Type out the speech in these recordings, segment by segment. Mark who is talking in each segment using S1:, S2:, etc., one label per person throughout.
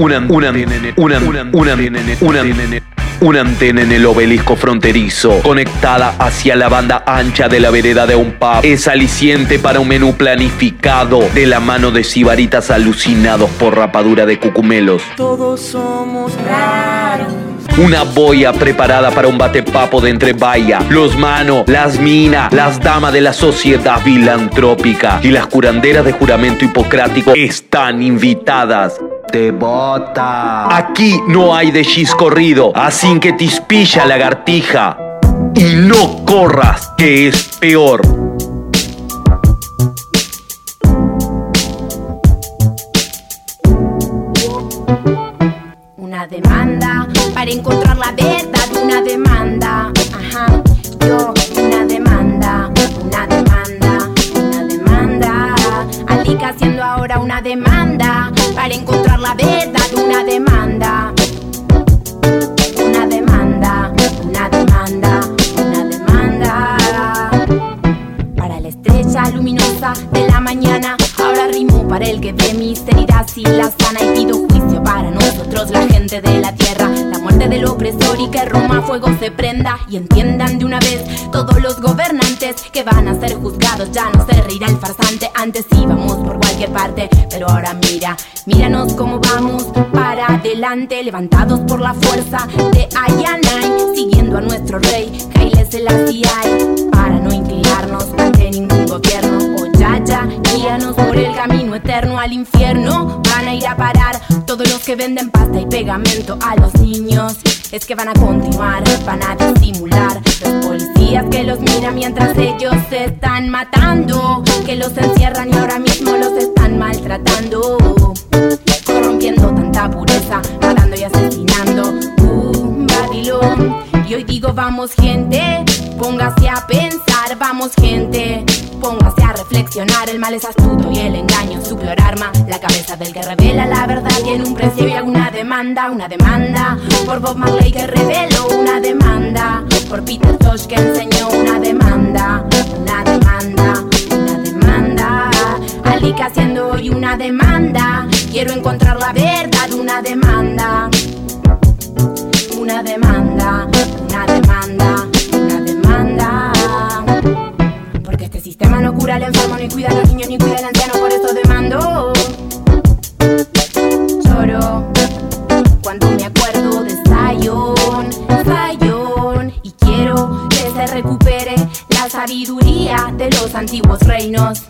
S1: una, una, una, una, una, una, una antena en el obelisco fronterizo, conectada hacia la banda ancha de la vereda de un pub, es aliciente para un menú planificado de la mano de sibaritas alucinados por rapadura de cucumelos.
S2: Todos somos raros.
S1: Una boya preparada para un batepapo de entre vaya, los manos, las minas, las damas de la sociedad filantrópica y las curanderas de juramento hipocrático están invitadas. Te bota. Aquí no hay de corrido, así que te ispilla lagartija. Y no corras, que es peor.
S3: Una demanda para encontrar la verdad, una demanda. Ajá, yo, una demanda, una demanda, una demanda. Alica haciendo ahora una demanda para encontrar la verdad, una demanda. Una demanda, una demanda, una demanda. Para la estrella luminosa de la mañana, ahora rimo para el que ve mis heridas y la sana y pido nosotros, la gente de la tierra. La muerte del opresor y que Roma fuego se prenda y entiendan de una vez todos los gobernantes que van a ser juzgados. Ya no se reirá el farsante, antes íbamos por cualquier parte, pero ahora mira, míranos cómo vamos para adelante, levantados por la fuerza de Ayanay, siguiendo a nuestro rey, Haile Selassie, para no inclinarnos ante ningún gobierno. O ya, guíanos por el camino eterno al infierno. Van a ir a parar todos los que venden pasta y pegamento a los niños. Es que van a continuar, van a disimular. Los policías que los miran mientras ellos se están matando. Que los encierran y ahora mismo los están maltratando. Corrompiendo tanta pureza, matando y asesinando. Uh, Babilón. Y hoy digo, vamos, gente, póngase a pensar, vamos, gente. Póngase a reflexionar, el mal es astuto y el engaño su peor arma. La cabeza del que revela la verdad tiene un precio y alguna demanda, una demanda. Por Bob Marley que reveló una demanda. Por Peter Tosh que enseñó una demanda, una demanda, una demanda. Alika haciendo hoy una demanda. Quiero encontrar la verdad, una demanda. Una demanda, una demanda, una demanda. Porque este sistema no cura al enfermo, ni cuida a los niños, ni cuida al anciano, por eso demando. Lloro cuando me acuerdo de Zion, Zion. Y quiero que se recupere la sabiduría de los antiguos reinos.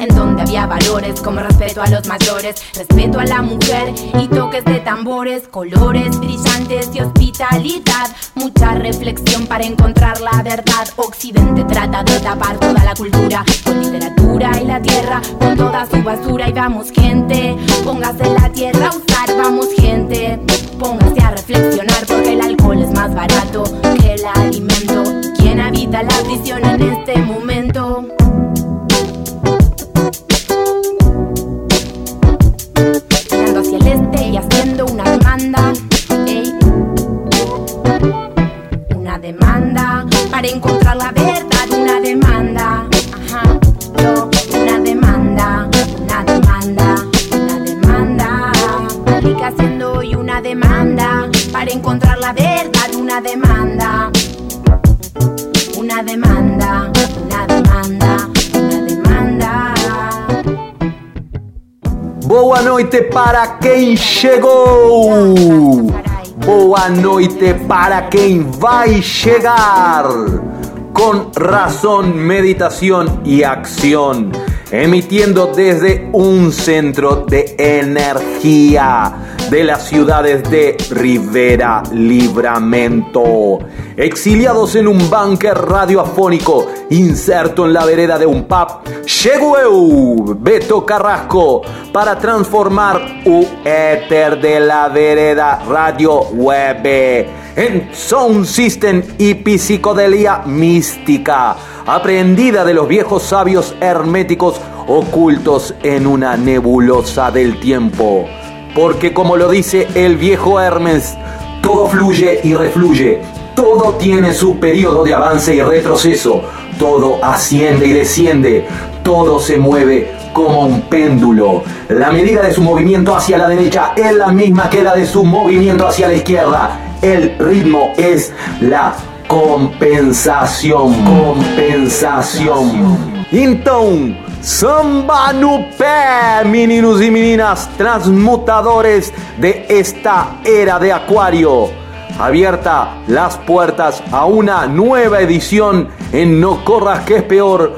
S3: En donde había valores como respeto a los mayores, respeto a la mujer y toques de tambores, colores brillantes y hospitalidad. Mucha reflexión para encontrar la verdad. Occidente trata de tapar toda la cultura con literatura y la tierra, con toda su basura. Y vamos, gente, póngase la tierra a usar, vamos, gente, póngase a reflexionar porque el alcohol es más barato que el alimento. ¿Quién habita la prisión en este momento? Una demanda para encontrar la verdad, una demanda. Una demanda, una demanda, una demanda. Alika haciendo hoy una demanda para encontrar la verdad, una demanda. Una demanda, una demanda, una demanda.
S1: Boa noite para quem chegou! Boa noite para quem vai chegar! Con razón, meditación y acción, emitiendo desde un centro de energía de las ciudades de Rivera Libramento, exiliados en un búnker radioafónico inserto en la vereda de un pub, llegó Beto Carrasco, para transformar u éter de la vereda radio web en sound system y psicodelia mística, aprendida de los viejos sabios herméticos ocultos en una nebulosa del tiempo. Porque como lo dice el viejo Hermes, todo fluye y refluye, todo tiene su periodo de avance y retroceso, todo asciende y desciende, todo se mueve como un péndulo. La medida de su movimiento hacia la derecha es la misma que la de su movimiento hacia la izquierda. El ritmo es la compensación. Compensación. Então, samba no pé, meninos y meninas transmutadores de esta era de Acuario. Abierta las puertas a una nueva edición en No Corras que es peor.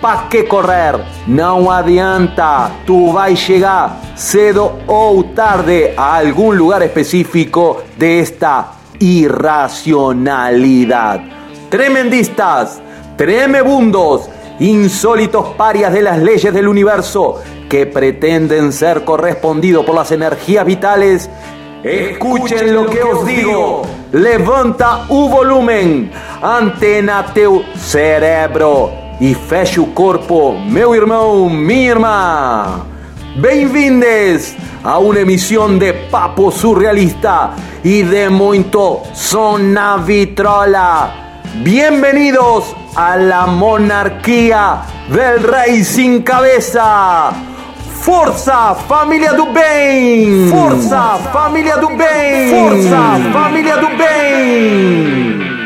S1: ¿Pa' qué correr? No adianta. Tú vas a llegar cedo o tarde a algún lugar específico de esta irracionalidad. Tremendistas, tremebundos, insólitos parias de las leyes del universo que pretenden ser correspondidos por las energías vitales, escuchen lo que os digo. Levanta u volumen, antena teu cerebro e fecha o meu irmão, minha irmã. Bem-vindes a una emisión de papo surrealista y de muito zona vitrola. Bienvenidos a la monarquía del rey sin cabeza. Forza família do bem! Força família do bem! Força família do bem!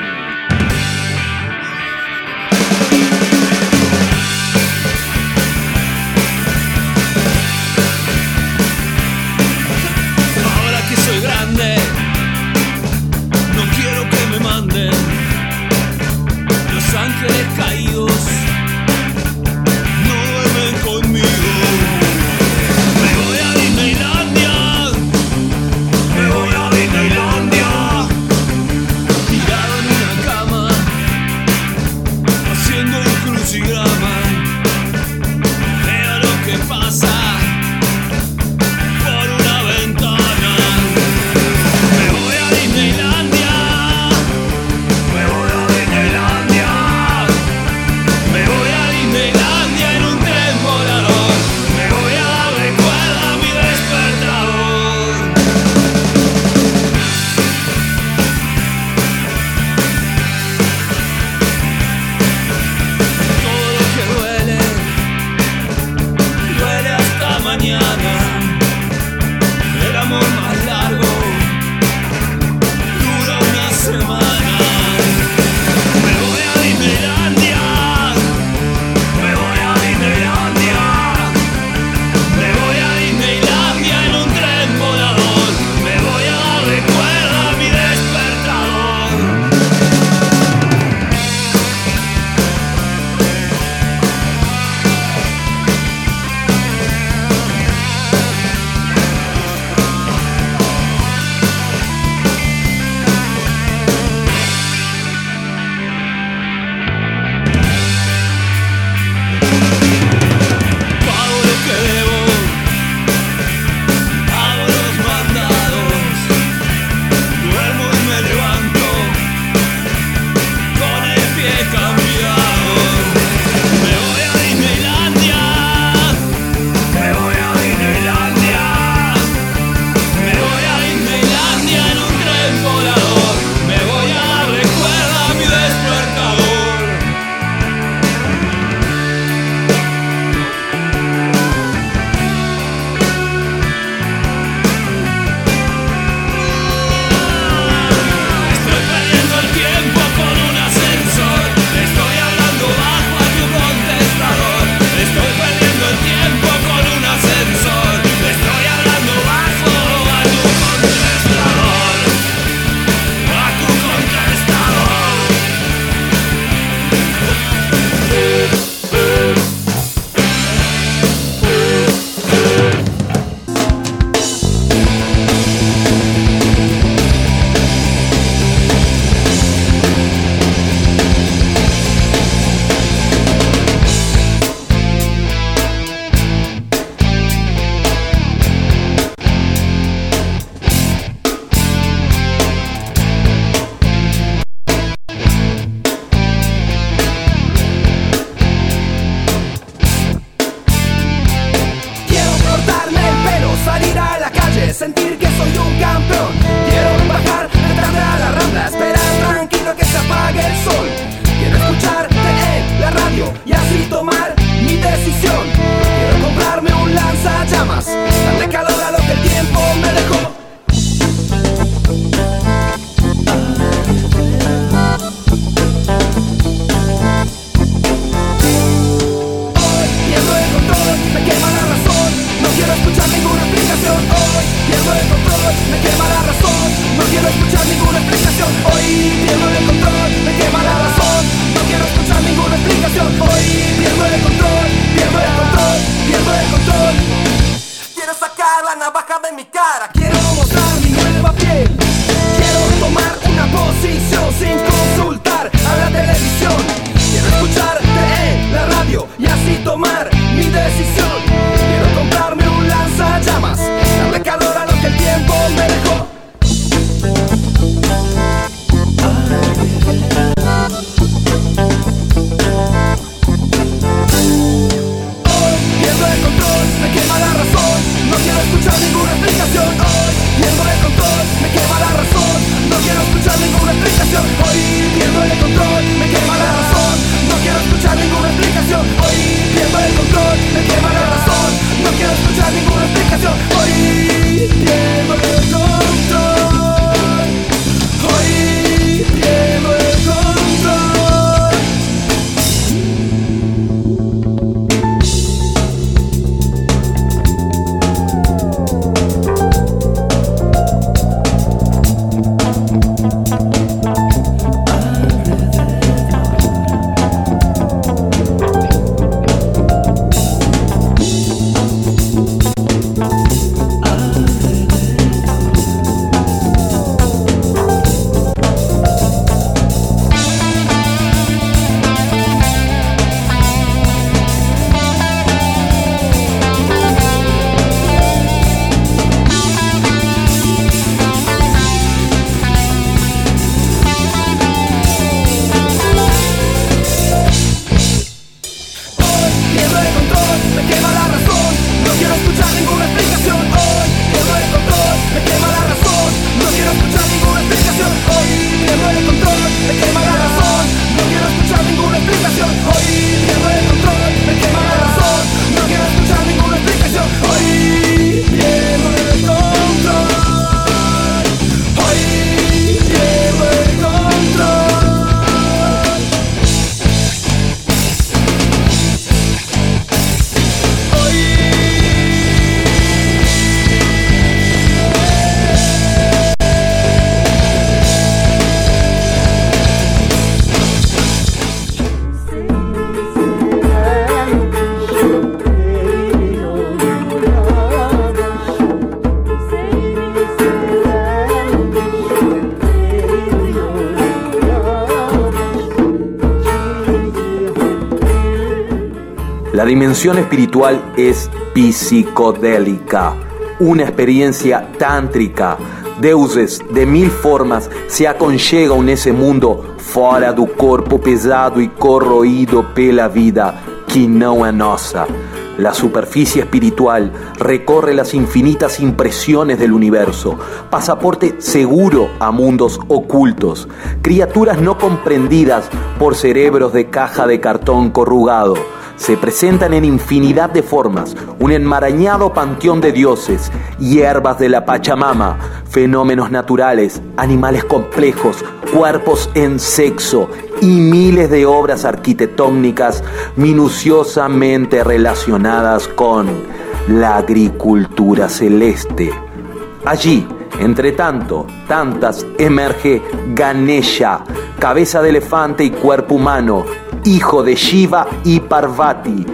S1: Dimensión espiritual es psicodélica, una experiencia tântrica. Deuses de mil formas se aconchegam nesse mundo fora do corpo pesado e corroído pela vida que não é nossa. La superficie espiritual recorre las infinitas impresiones del universo, pasaporte seguro a mundos ocultos, criaturas no comprendidas por cerebros de caja de cartón corrugado. Se presentan en infinidad de formas, un enmarañado panteón de dioses, hierbas de la Pachamama, fenómenos naturales, animales complejos, cuerpos en sexo y miles de obras arquitectónicas minuciosamente relacionadas con la agricultura celeste. Allí, entre tanto, tantas, emerge Ganesha, cabeza de elefante y cuerpo humano, hijo de Shiva y Parvati,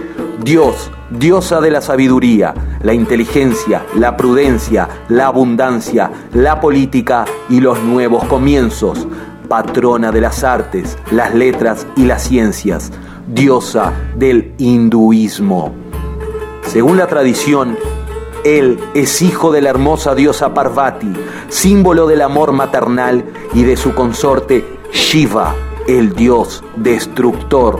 S1: Dios, diosa de la sabiduría, la inteligencia, la prudencia, la abundancia, la política y los nuevos comienzos, patrona de las artes, las letras y las ciencias, diosa del hinduismo. Según la tradición, él es hijo de la hermosa diosa Parvati, símbolo del amor maternal y de su consorte Shiva, el dios destructor.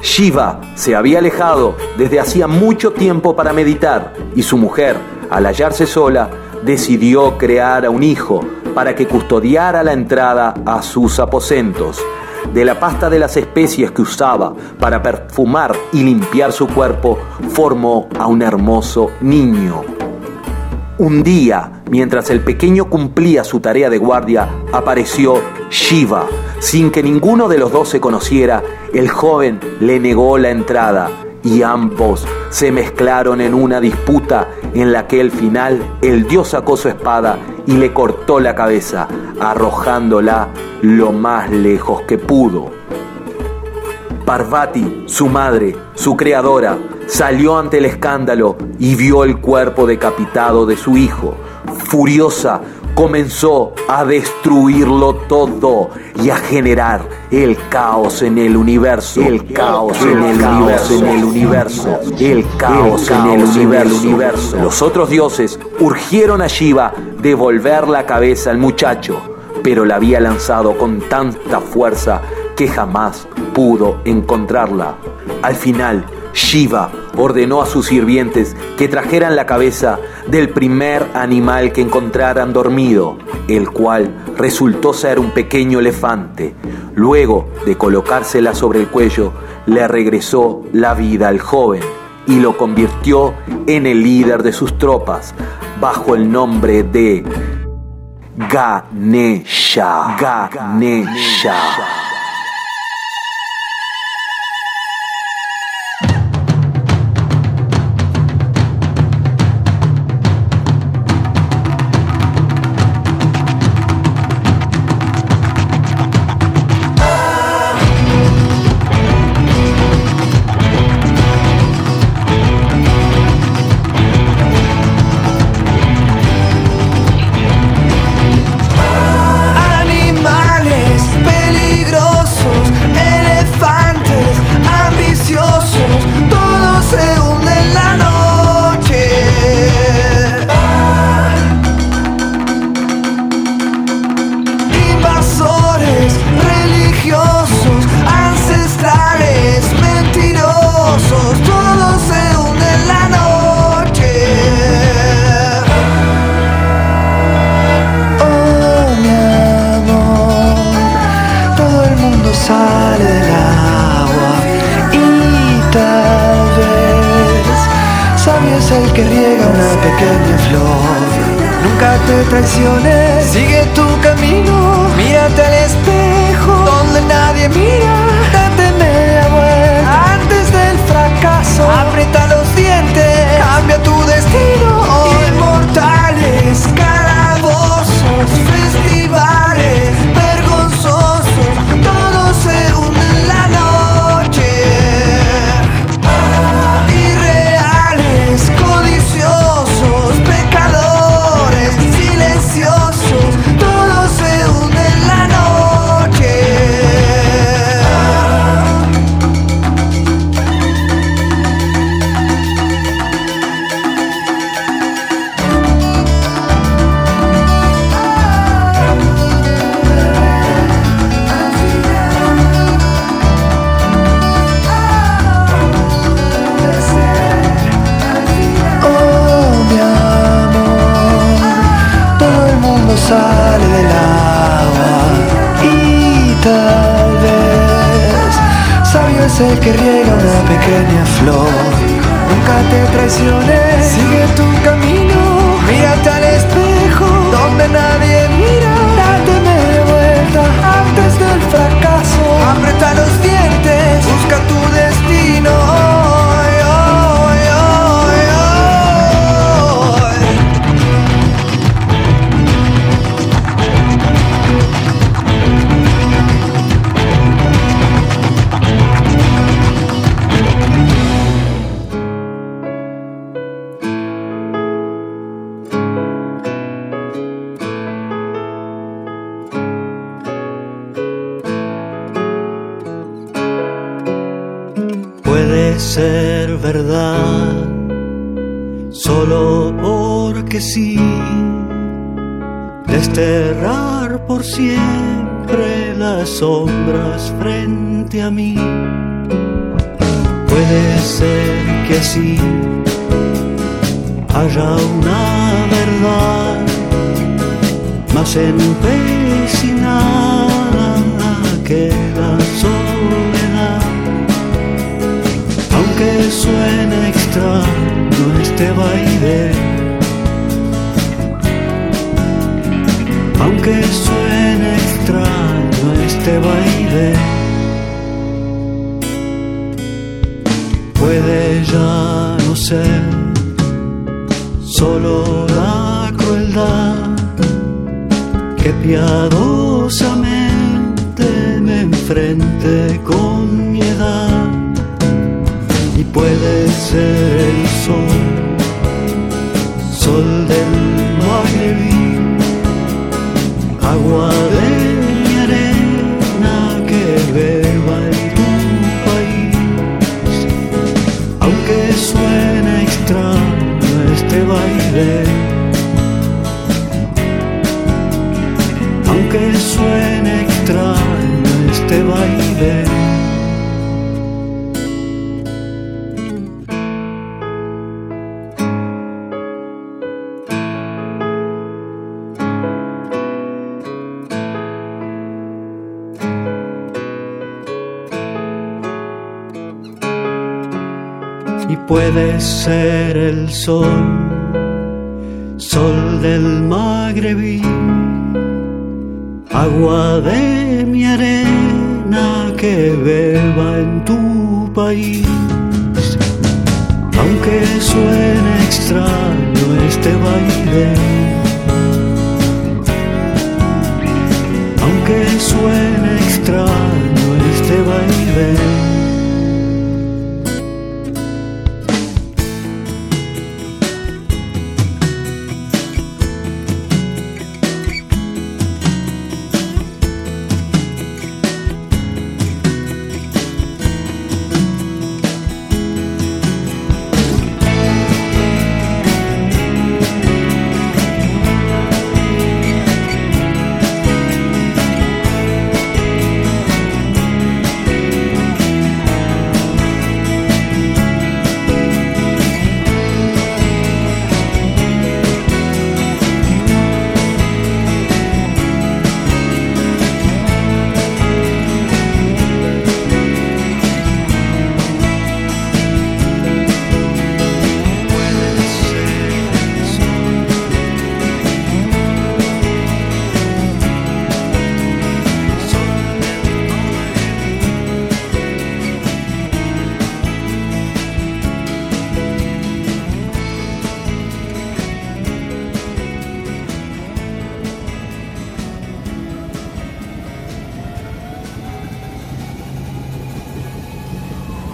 S1: Shiva se había alejado desde hacía mucho tiempo para meditar y su mujer, al hallarse sola, decidió crear a un hijo para que custodiara la entrada a sus aposentos. De la pasta de las especies que usaba para perfumar y limpiar su cuerpo, formó a un hermoso niño. Un día, mientras el pequeño cumplía su tarea de guardia, apareció Shiva. Sin que ninguno de los dos se conociera, el joven le negó la entrada
S4: y ambos se mezclaron en una disputa en la que al final el dios sacó su espada y le cortó la cabeza, arrojándola lo más lejos que pudo. Parvati, su madre, su creadora, salió ante el escándalo y vio el cuerpo decapitado de su hijo. Furiosa, comenzó a destruirlo todo y a generar el caos en el universo, el caos en el universo, en el universo, el caos en el universo. Los otros dioses urgieron a Shiva devolver la cabeza al muchacho, pero la había lanzado con tanta fuerza que jamás pudo encontrarla. Al final, Shiva ordenó a sus sirvientes que trajeran la cabeza del primer animal que encontraran dormido, el cual resultó ser un pequeño elefante. Luego de colocársela sobre el cuello, le regresó la vida al joven y lo convirtió en el líder de sus tropas, bajo el nombre de Ganesha. Ganesha. Sigue tu camino, mírate al espejo donde nadie mira.
S5: frente a mí. Puede ser que sí haya una verdad más empecinada que la soledad. Aunque suene extraño este baile. aunque suene extraño este baile. Puede ya no ser solo la crueldad que piadosamente me enfrente con mi edad. Y puede ser el sol, sol del Magrebí, agua de este y puede ser el sol, sol del Magrebí, agua de mi arena que beba en tu país. Aunque suene extraño este baile, aunque suene extraño este baile.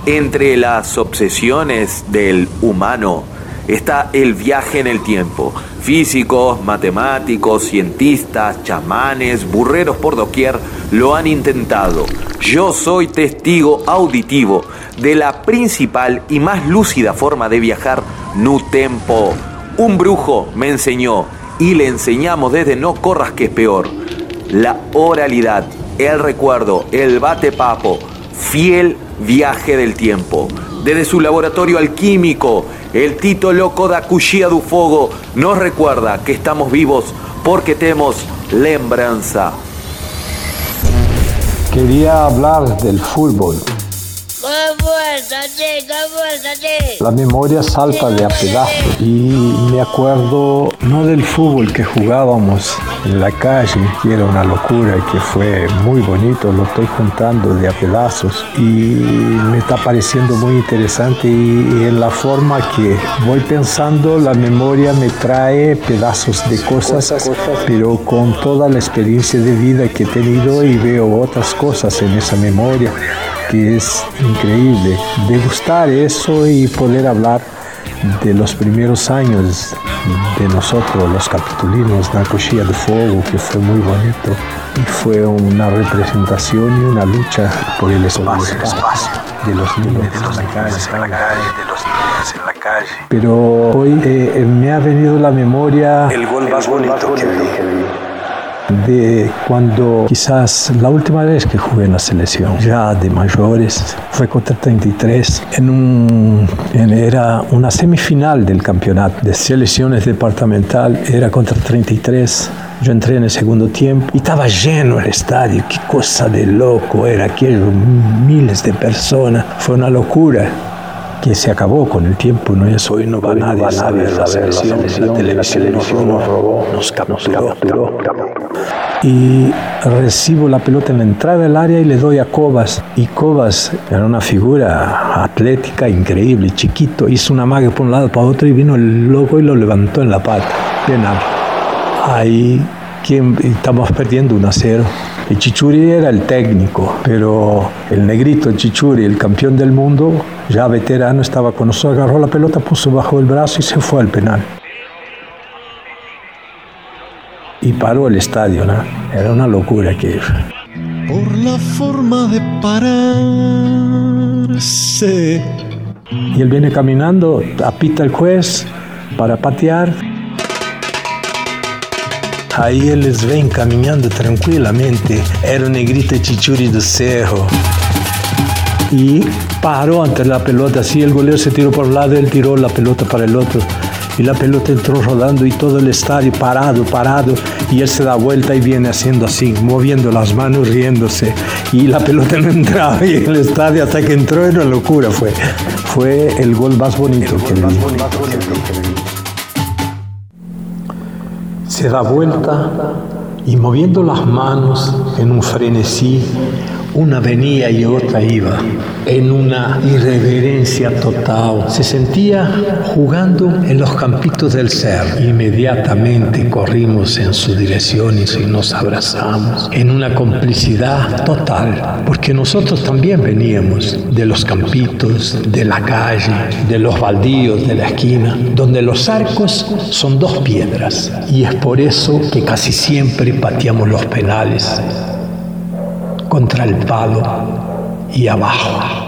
S1: Entre las obsesiones del humano está el viaje en el tiempo. Físicos, matemáticos, cientistas, chamanes, burreros por doquier lo han intentado. Yo soy testigo auditivo de la principal y más lúcida forma de viajar, Nu Tempo. Un brujo me enseñó y le enseñamos desde no corras que es peor. La oralidad, el recuerdo, el bate papo, fiel viaje del tiempo. Desde su laboratorio alquímico, el Tito Loco da Cuchilla du Fogo nos recuerda que estamos vivos porque tenemos lembranza.
S6: Quería hablar del fútbol. La memoria salta de a pedazos y me acuerdo no del fútbol que jugábamos en la calle, que era una locura y que fue muy bonito, lo estoy juntando de a pedazos y me está pareciendo muy interesante y, en la forma que voy pensando la memoria me trae pedazos de cosas, pero con toda la experiencia de vida que he tenido y veo otras cosas en esa memoria que es increíble degustar eso y poder hablar de los primeros años de nosotros, los capitulinos, la Cochilla de Fuego, que fue muy bonito y fue una representación y una lucha por el espacio, de los niños en la calle, en la calle. Pero hoy eh, me ha venido la memoria
S7: el gol más bonito que vi
S6: de cuando quizás la última vez que jugué en la selección, ya de mayores, fue contra 33, en un, era una semifinal del campeonato de selecciones departamental, era contra 33. Yo entré en el segundo tiempo y estaba lleno el estadio, qué cosa de loco era aquello, miles de personas, fue una locura que se acabó con el tiempo, no es hoy no va hoy nadie, no va nadie a ver la, selección, la, televisión, nos robó, nos capturó. Nos capturó. y recibo la pelota en la entrada del área y le doy a Cobas. Y Cobas era una figura atlética increíble, chiquito, hizo una magia por un lado para otro y vino el loco y lo levantó en la pata. Bien, ahí quien, estamos perdiendo 1 a 0. El Chichuri era el técnico, pero el negrito, Chichuri, el campeón del mundo, ya veterano, estaba con nosotros, agarró la pelota, puso bajo el brazo y se fue al penal y paró el estadio, ¿no? Era una locura que
S5: Por la forma de pararse.
S6: Y él viene caminando, apita el juez para patear. Ahí él les ven caminando tranquilamente. Era un negrito chichuri de cerro. Y paró ante la pelota, así el golero se tiró por un lado, él tiró la pelota para el otro y la pelota entró rodando y todo el estadio parado, parado y él se da vuelta y viene haciendo así, moviendo las manos, riéndose y la pelota no entraba y el estadio hasta que entró era una locura fue. Fue el gol más bonito que vi. Se da vuelta y moviendo las manos en un frenesí una venía y otra iba, en una irreverencia total. Se sentía jugando en los campitos del ser. Inmediatamente corrimos en su dirección y nos abrazamos, en una complicidad total, porque nosotros también veníamos de los campitos, de la calle, de los baldíos de la esquina, donde los arcos son dos piedras. Y es por eso que casi siempre pateamos los penales contra el palo y abajo.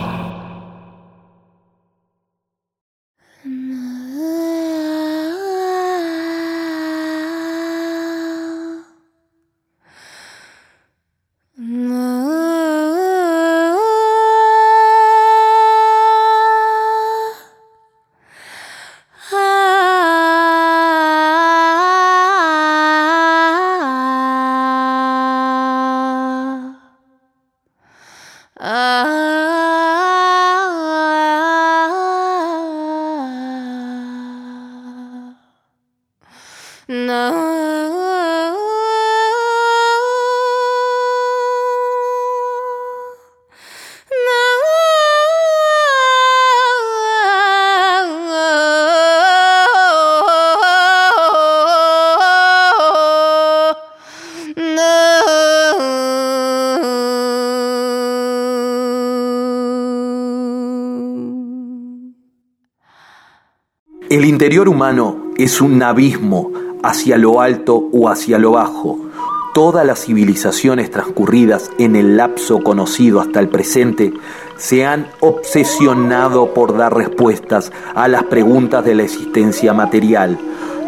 S1: Interior humano es un abismo hacia lo alto o hacia lo bajo. Todas las civilizaciones transcurridas en el lapso conocido hasta el presente se han obsesionado por dar respuestas a las preguntas de la existencia material.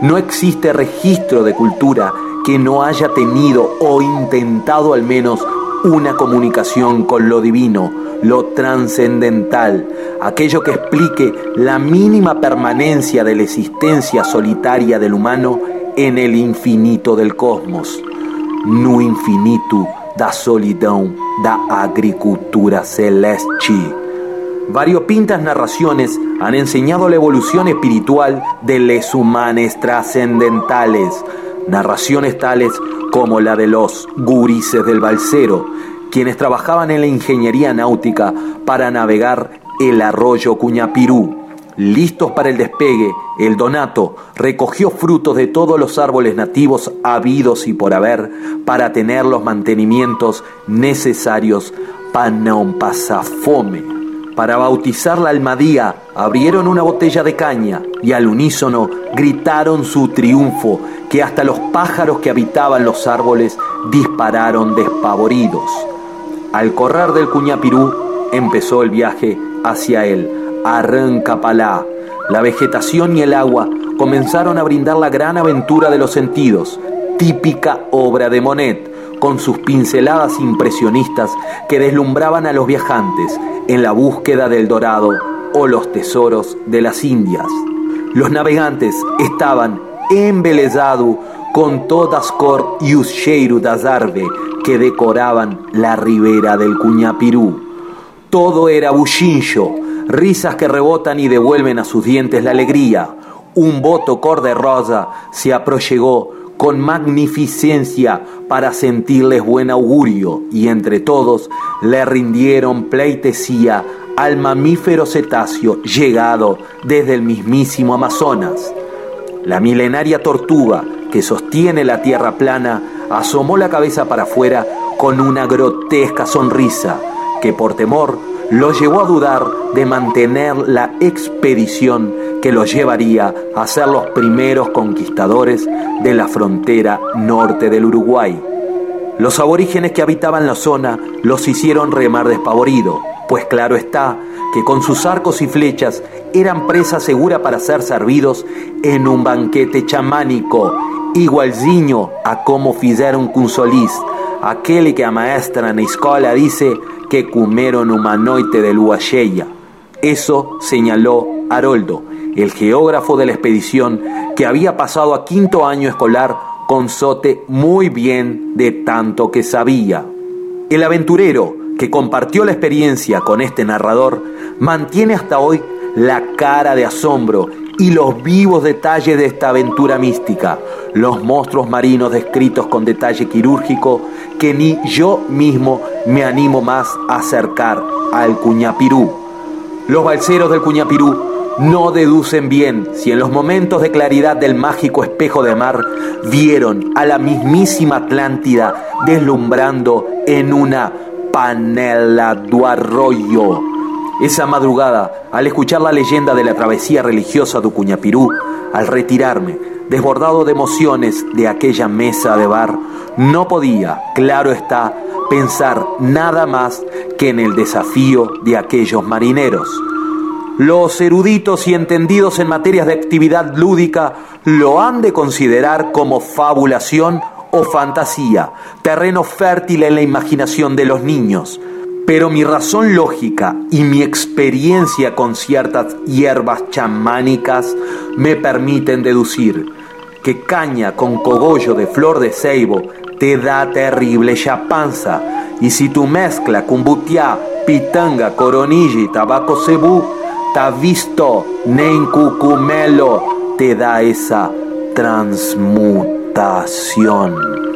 S1: No existe registro de cultura que no haya tenido o intentado al menos una comunicación con lo divino, lo trascendental, aquello que explique la mínima permanencia de la existencia solitaria del humano en el infinito del cosmos. No infinito da solidão da agricultura celeste. Variopintas narraciones han enseñado la evolución espiritual de les humanes trascendentales, narraciones tales como la de los gurises del Balsero, quienes trabajaban en la ingeniería náutica para navegar el arroyo Cuñapirú. Listos para el despegue, el Donato recogió frutos de todos los árboles nativos habidos y por haber para tener los mantenimientos necesarios para no pasar fome. Para bautizar la almadía, abrieron una botella de caña y al unísono gritaron su triunfo, que hasta los pájaros que habitaban los árboles dispararon despavoridos. Al correr del Cuñapirú empezó el viaje hacia el Arrancapalá. La vegetación y el agua comenzaron a brindar la gran aventura de los sentidos, típica obra de Monet, con sus pinceladas impresionistas que deslumbraban a los viajantes en la búsqueda del dorado o los tesoros de las Indias. Los navegantes estaban embelezados con todas cor y os cheiro das que decoraban la ribera del Cuñapirú. Todo era bullincho, risas que rebotan y devuelven a sus dientes la alegría. Un voto cor de rosa se aprollegó con magnificencia para sentirles buen augurio y entre todos le rindieron pleitesía al mamífero cetáceo llegado desde el mismísimo Amazonas. La milenaria tortuga que sostiene la tierra plana asomó la cabeza para afuera con una grotesca sonrisa que por temor lo llevó a dudar de mantener la expedición que los llevaría a ser los primeros conquistadores de la frontera norte del Uruguay. Los aborígenes que habitaban la zona los hicieron remar despavorido, pues claro está que con sus arcos y flechas eran presa segura para ser servidos en un banquete chamánico, igualzinho a como fizeron con Solís, aquel que a maestra en escola dice que comeron humanoite de lua Eso señaló Haroldo, el geógrafo de la expedición que había pasado a quinto año escolar con Sote muy bien de tanto que sabía. El aventurero que compartió la experiencia con este narrador mantiene hasta hoy la cara de asombro y los vivos detalles de esta aventura mística, los monstruos marinos descritos con detalle quirúrgico que ni yo mismo me animo más a acercar al Cuñapirú. Los balseros del Cuñapirú no deducen bien si en los momentos de claridad del mágico espejo de mar vieron a la mismísima Atlántida deslumbrando en una panela du arroyo. Esa madrugada, al escuchar la leyenda de la travesía religiosa de Cuñapirú, al retirarme, desbordado de emociones de aquella mesa de bar, no podía, claro está, pensar nada más que en el desafío de aquellos marineros. Los eruditos y entendidos en materias de actividad lúdica lo han de considerar como fabulación o fantasía, terreno fértil en la imaginación de los niños. Pero mi razón lógica y mi experiencia con ciertas hierbas chamánicas me permiten deducir que caña con cogollo de flor de ceibo te da terrible chapanza. Y si tu mezcla con butiá, pitanga, coronilla y tabaco cebú, ta visto nen cucumelo, te da esa transmutación.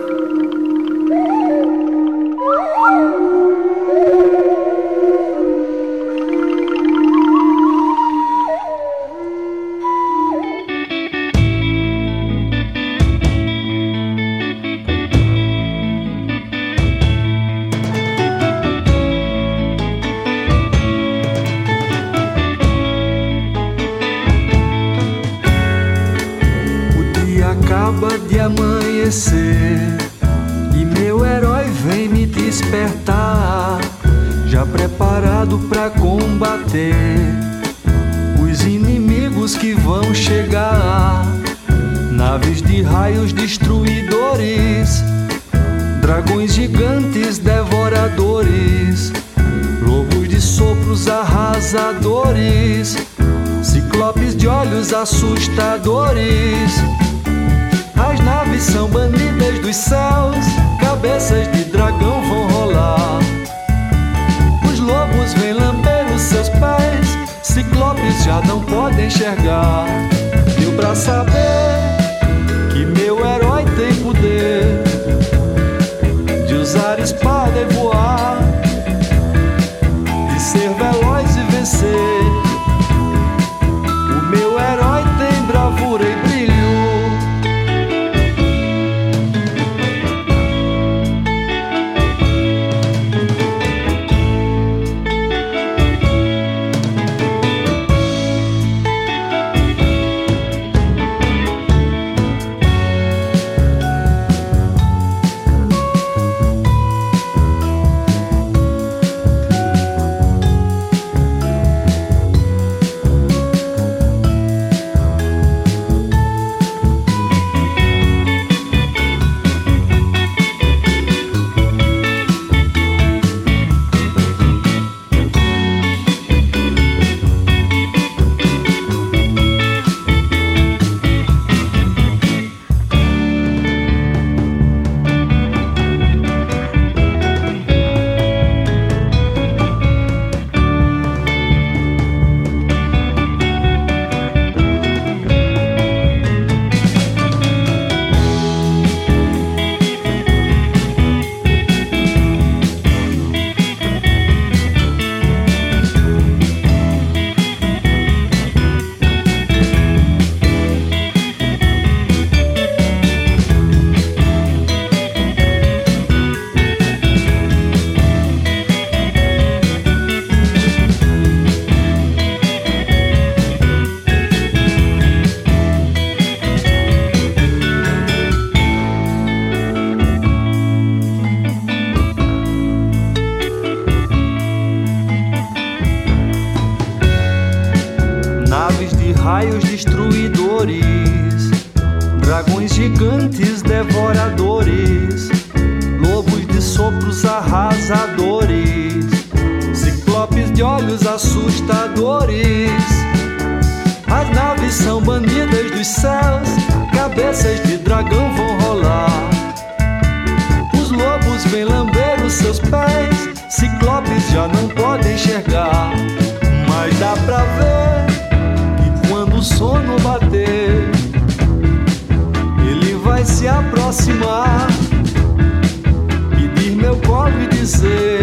S5: Dizer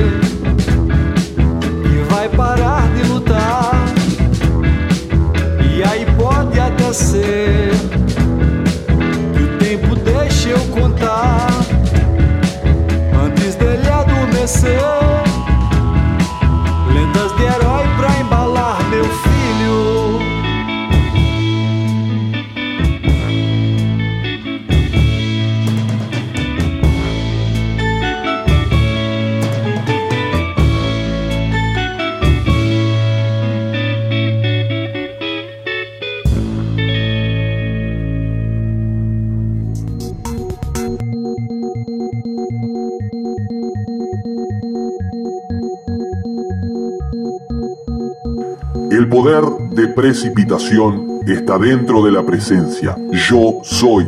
S5: que vai parar de lutar. E aí pode até ser que o tempo deixe eu contar antes dele adormecer.
S7: Precipitación está dentro de la presencia. Yo soy.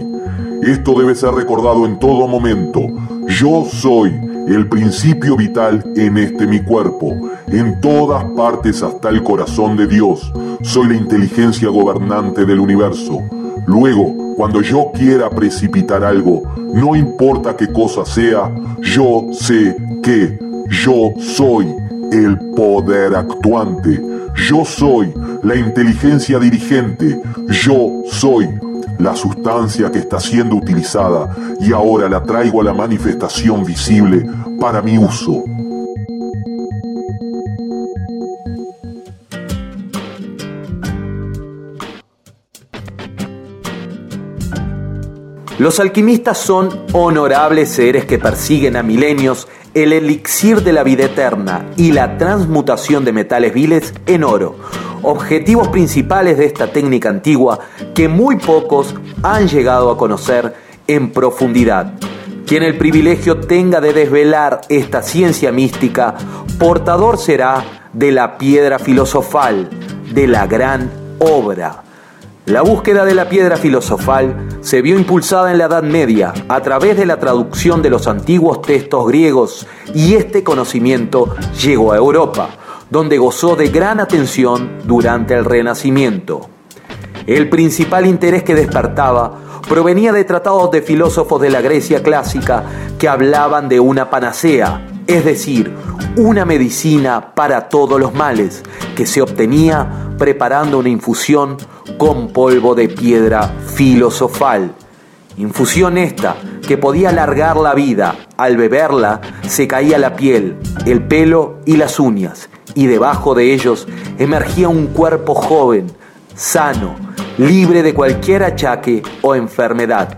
S7: Esto debe ser recordado en todo momento. Yo soy el principio vital en este mi cuerpo, en todas partes hasta el corazón de Dios. Soy la inteligencia gobernante del universo. Luego, cuando yo quiera precipitar algo, no importa qué cosa sea, yo sé que yo soy el poder actuante. Yo soy la inteligencia dirigente. Yo soy la sustancia que está siendo utilizada y ahora la traigo a la manifestación visible para mi uso.
S1: Los alquimistas son honorables seres que persiguen a milenios el elixir de la vida eterna y la transmutación de metales viles en oro, objetivos principales de esta técnica antigua que muy pocos han llegado a conocer en profundidad. Quien el privilegio tenga de desvelar esta ciencia mística, portador será de la piedra filosofal, de la gran obra. La búsqueda de la piedra filosofal se vio impulsada en la Edad Media a través de la traducción de los antiguos textos griegos y este conocimiento llegó a Europa, donde gozó de gran atención durante el Renacimiento. El principal interés que despertaba provenía de tratados de filósofos de la Grecia clásica que hablaban de una panacea, es decir, una medicina para todos los males, que se obtenía preparando una infusión con polvo de piedra filosofal. Infusión esta que podía alargar la vida. Al beberla se caía la piel, el pelo y las uñas, y debajo de ellos emergía un cuerpo joven, sano, libre de cualquier achaque o enfermedad.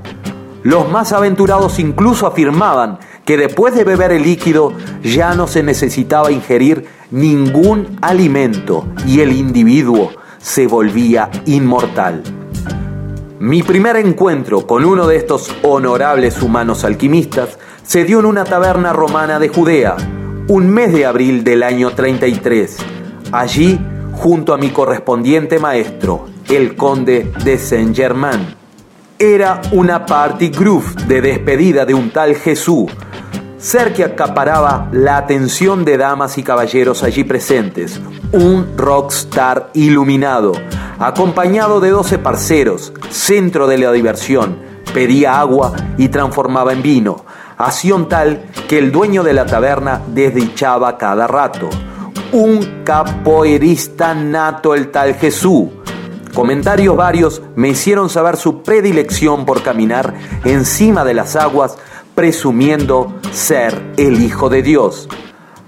S1: Los más aventurados incluso afirmaban que después de beber el líquido ya no se necesitaba ingerir ningún alimento y el individuo se volvía inmortal. Mi primer encuentro con uno de estos honorables humanos alquimistas se dio en una taberna romana de Judea, un mes de abril del año 33. Allí, junto a mi correspondiente maestro, el conde de Saint-Germain. Era una party groove de despedida de un tal Jesús, ser que acaparaba la atención de damas y caballeros allí presentes, un rockstar iluminado, acompañado de 12 parceros, centro de la diversión, pedía agua y transformaba en vino, acción tal que el dueño de la taberna desdichaba cada rato. Un capoeirista nato el tal Jesús. Comentarios varios me hicieron saber su predilección por caminar encima de las aguas presumiendo ser el Hijo de Dios.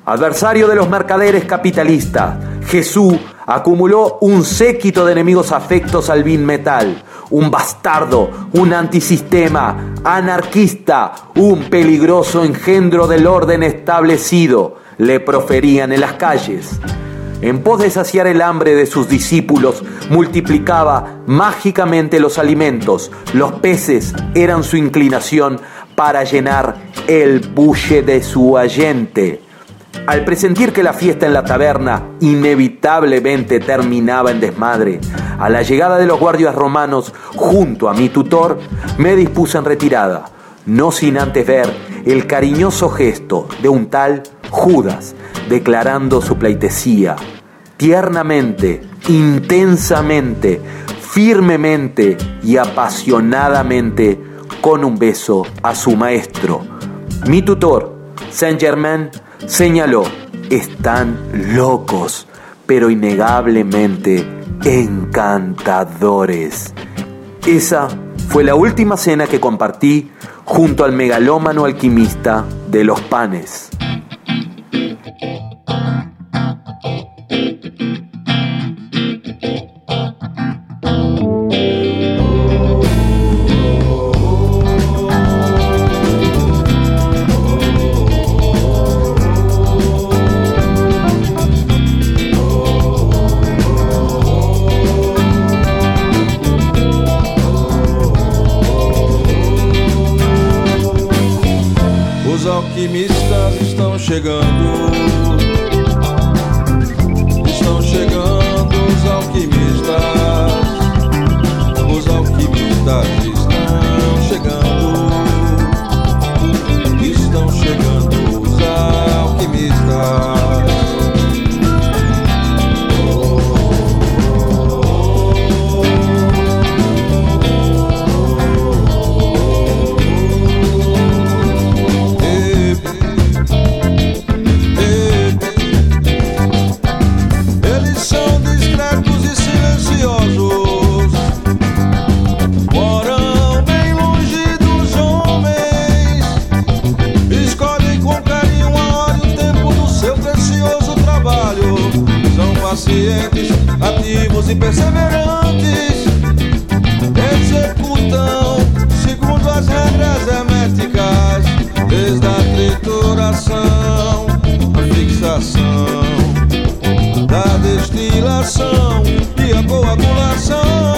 S1: Adversario de los mercaderes capitalistas, Jesús acumuló un séquito de enemigos afectos al bin metal, un bastardo, un antisistema, anarquista, un peligroso engendro del orden establecido, le proferían en las calles.
S8: en pos de saciar el hambre de sus discípulos, multiplicaba mágicamente los alimentos. Los peces eran su inclinación para llenar el bulle de su allente. Al presentir que la fiesta en la taberna inevitablemente terminaba en desmadre, a la llegada de los guardias romanos junto a mi tutor, me dispuse en retirada, no sin antes ver el cariñoso gesto de un tal Judas, declarando su pleitesía, tiernamente, intensamente, firmemente y apasionadamente, con un beso a su maestro. Mi tutor, Saint Germain, señaló, están locos, pero innegablemente encantadores. Esa fue la última cena que compartí junto al megalómano alquimista de los panes.
S5: estão chegando. Estão chegando os alquimistas. Os alquimistas. e
S8: perseverantes executam, segundo as regras herméticas, desde a trituração, a fixação, da destilação e a coagulação.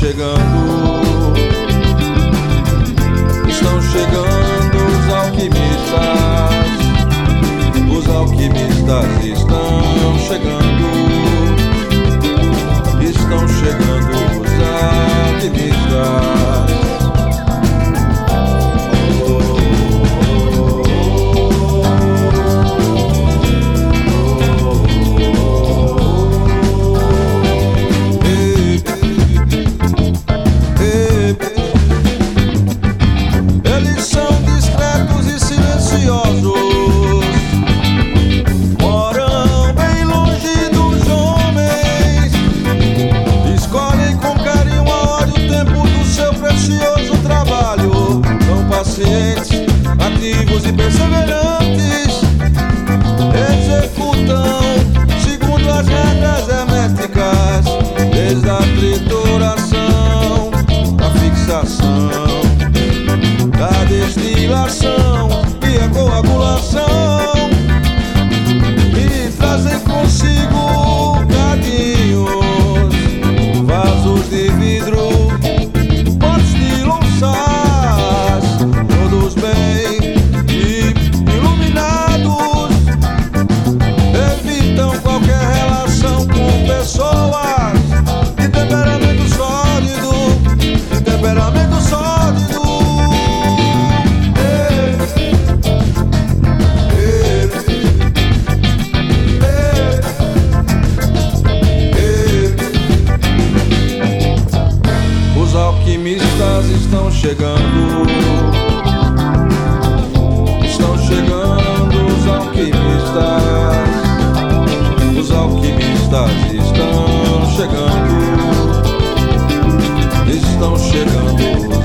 S5: chegando. Estão chegando os alquimistas.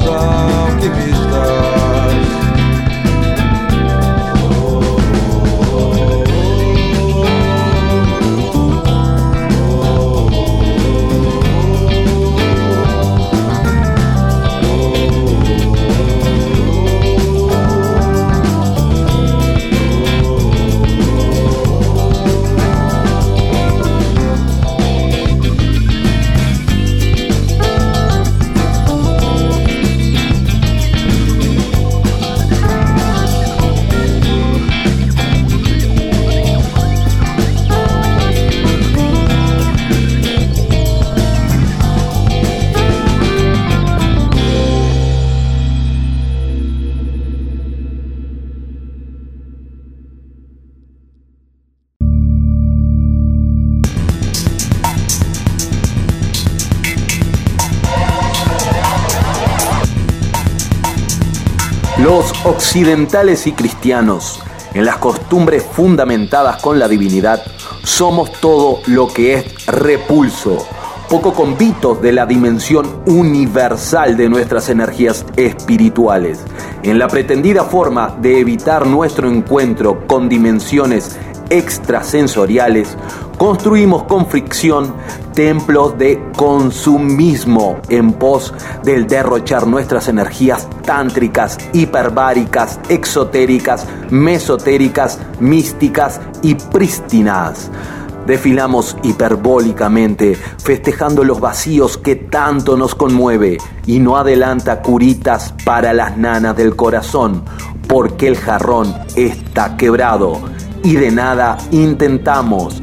S1: surprise. Occidentales y cristianos, en las costumbres fundamentadas con la divinidad, somos todo lo que es repulso, poco convitos de la dimensión universal de nuestras energías espirituales, en la pretendida forma de evitar nuestro encuentro con dimensiones extrasensoriales, construimos con fricción templos de consumismo en pos del derrochar nuestras energías tántricas, hiperbáricas, exotéricas, mesotéricas, místicas y prístinas. Desfilamos hiperbólicamente, festejando los vacíos que tanto nos conmueve y no adelanta curitas para las nanas del corazón, porque el jarrón está quebrado y de nada intentamos.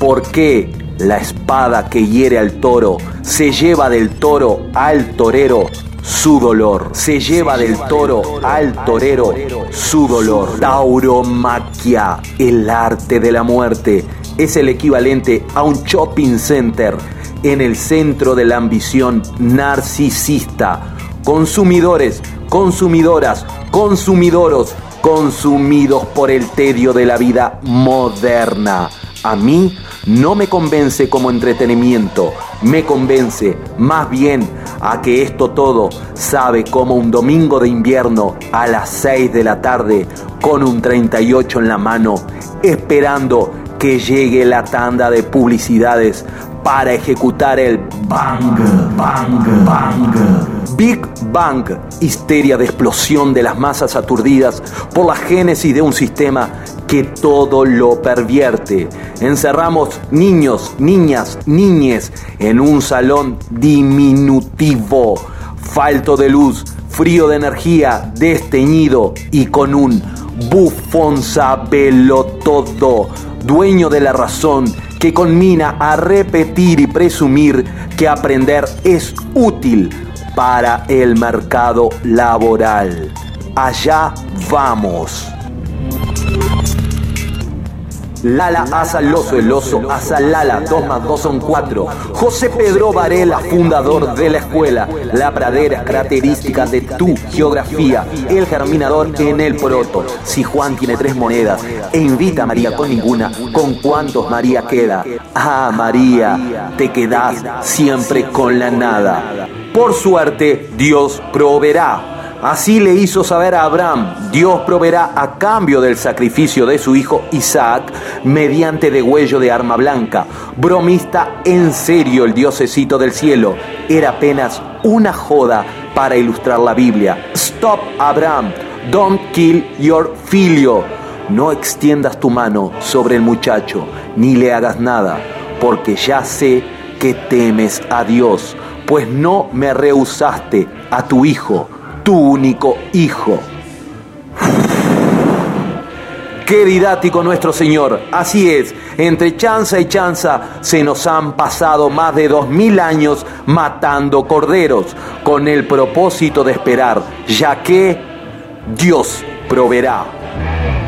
S1: Porque la espada que hiere al toro se lleva del toro al torero su dolor. Se lleva del toro al torero su dolor. Tauromaquia, el arte de la muerte, es el equivalente a un shopping center en el centro de la ambición narcisista. Consumidores, consumidoras, consumidoros, consumidos por el tedio de la vida moderna. A mí no me convence como entretenimiento, me convence más bien a que esto todo sabe como un domingo de invierno a las 6 de la tarde con un 38 en la mano, esperando que llegue la tanda de publicidades para ejecutar el bang, bang, bang. Big Bang, histeria de explosión de las masas aturdidas por la génesis de un sistema que todo lo pervierte. Encerramos niños, niñas, niñes en un salón diminutivo, falto de luz, frío de energía, desteñido y con un bufón sabelo todo, dueño de la razón que conmina a repetir y presumir que aprender es útil para el mercado laboral. Allá vamos. Lala asa el oso, el oso asa Lala, dos más dos son cuatro. José Pedro Varela, fundador de la escuela. La pradera, características de tu geografía. El germinador en el poroto. Si Juan tiene tres monedas e invita a María con ninguna, ¿con cuántos María queda? Ah, María, te quedas siempre con la nada. Por suerte, Dios proveerá. Así le hizo saber a Abraham, Dios proveerá a cambio del sacrificio de su hijo Isaac mediante degüello de arma blanca. Bromista en serio el diosecito del cielo. Era apenas una joda para ilustrar la Biblia. Stop Abraham, don't kill your filio. No extiendas tu mano sobre el muchacho, ni le hagas nada, porque ya sé que temes a Dios, pues no me rehusaste a tu hijo tu único Hijo. Qué didáctico nuestro Señor. Así es, entre chanza y chanza se nos han pasado más de dos mil años matando corderos con el propósito de esperar, ya que Dios proveerá.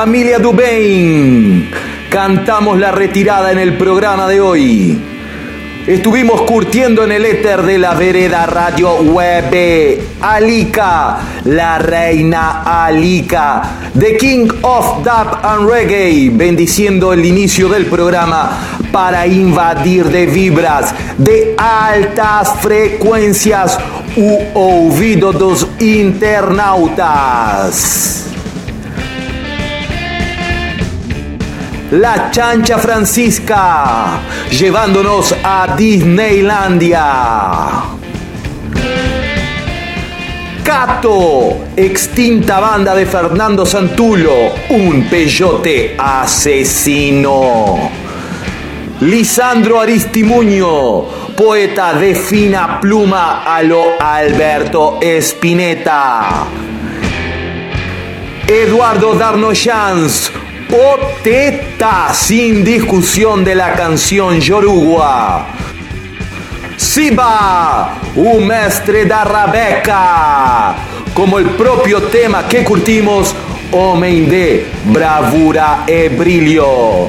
S1: Familia Dubain, cantamos la retirada en el programa de hoy. Estuvimos curtiendo en el éter de la vereda Radio Web. Alika, la reina Alika, The King of Dub and Reggae, bendiciendo el inicio del programa para invadir de vibras de altas frecuencias u oído dos internautas. La Chancha Francisca, llevándonos a Disneylandia. Cato, extinta banda de Fernando Santulo, un peyote asesino. Lisandro Aristimuño, poeta de fina pluma a lo Alberto Espineta. Eduardo Darnochans, Poteta sin discusión de la canción Yorugua. Siba, un mestre da Rabeca, como el propio tema que curtimos, Homem de Bravura e Brillo.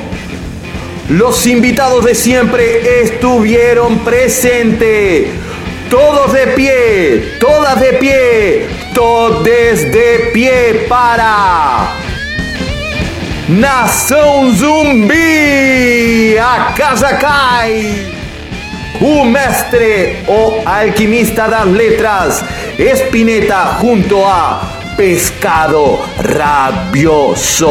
S1: Los invitados de siempre estuvieron presentes. Todos de pie, todas de pie, todos de pie para Nação Zumbi, a casa cai. O mestre, o alquimista das letras, Espineta junto a Pescado Rabioso.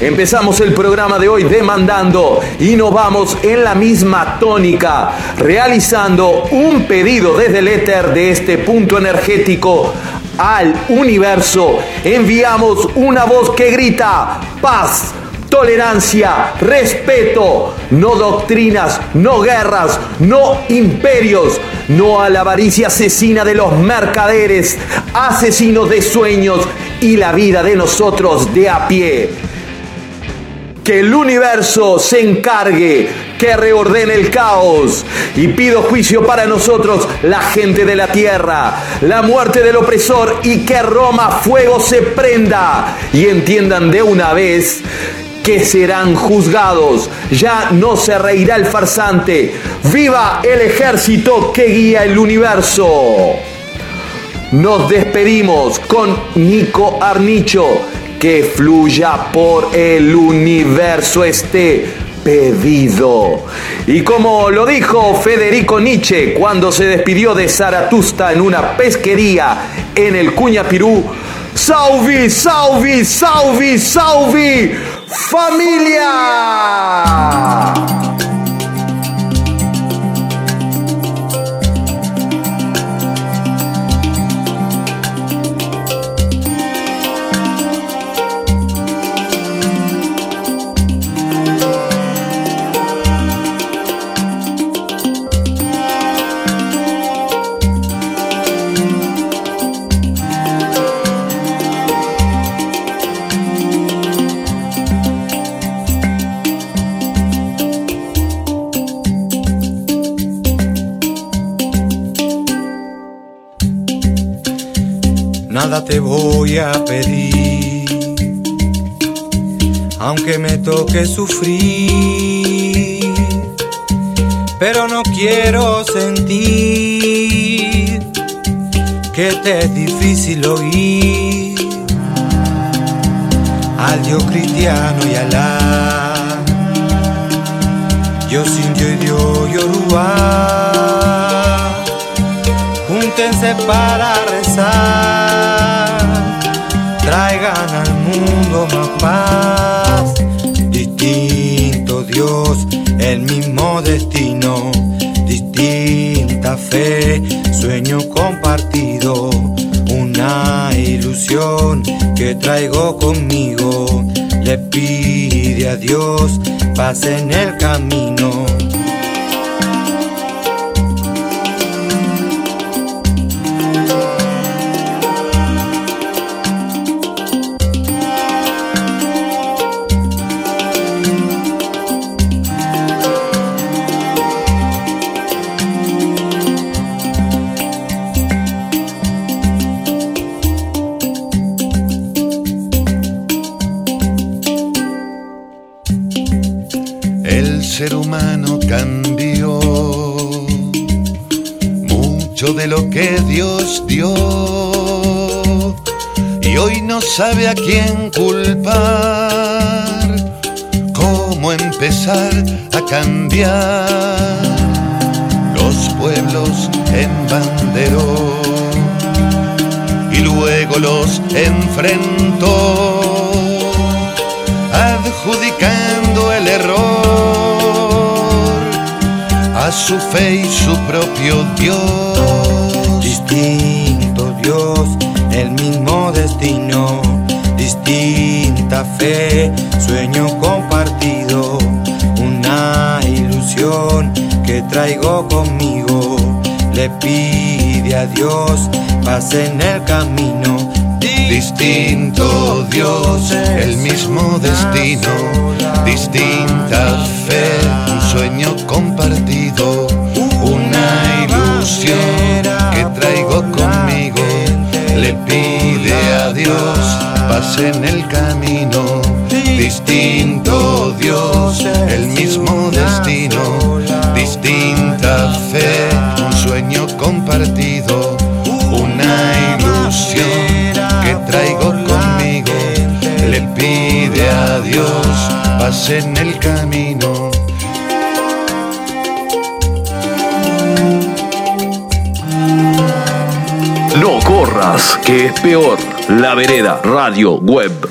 S1: Empezamos el programa de hoy demandando y nos vamos en la misma tónica, realizando un pedido desde el éter de este punto energético al universo. Enviamos una voz que grita paz, tolerancia, respeto, no doctrinas, no guerras, no imperios, no a la avaricia asesina de los mercaderes, asesinos de sueños y la vida de nosotros de a pie que el universo se encargue, que reordene el caos. Y pido juicio para nosotros, la gente de la tierra, la muerte del opresor y que Roma fuego se prenda. Y entiendan de una vez que serán juzgados. Ya no se reirá el farsante. Viva el ejército que guía el universo. Nos despedimos con Nico Arnicho que fluya por el universo este pedido. Y como lo dijo Federico Nietzsche cuando se despidió de Zaratusta en una pesquería en el Cuñapirú, Salvi, salvi, salvi, salvi, familia.
S9: Nada te voy a pedir, aunque me toque sufrir, pero no quiero sentir que te es difícil oír al Dios cristiano y alá. Yo sin Dios y Dios Yoruba, júntense para rezar traigan al mundo más paz. Distinto Dios, el mismo destino, distinta fe, sueño compartido, una ilusión que traigo conmigo. Le pide a Dios paz en el camino
S10: Dios dio. Y hoy no sabe a quién culpar. Cómo empezar a cambiar. Los pueblos en banderó. Y luego los enfrentó adjudicando el error a su fe y su propio Dios.
S9: Distinto Dios, el mismo destino, distinta fe, sueño compartido, una ilusión que traigo conmigo. Le pide a Dios paz en el camino
S10: Distinto Dios, el mismo destino, distinta fe, un sueño compartido, Le pide a Dios paz en el camino. Distinto Dios, el mismo destino, distinta fe, un sueño compartido, una ilusión traigo conmigo. Le pide a Dios paz en el camino.
S1: Que es peor. La vereda, radio, web.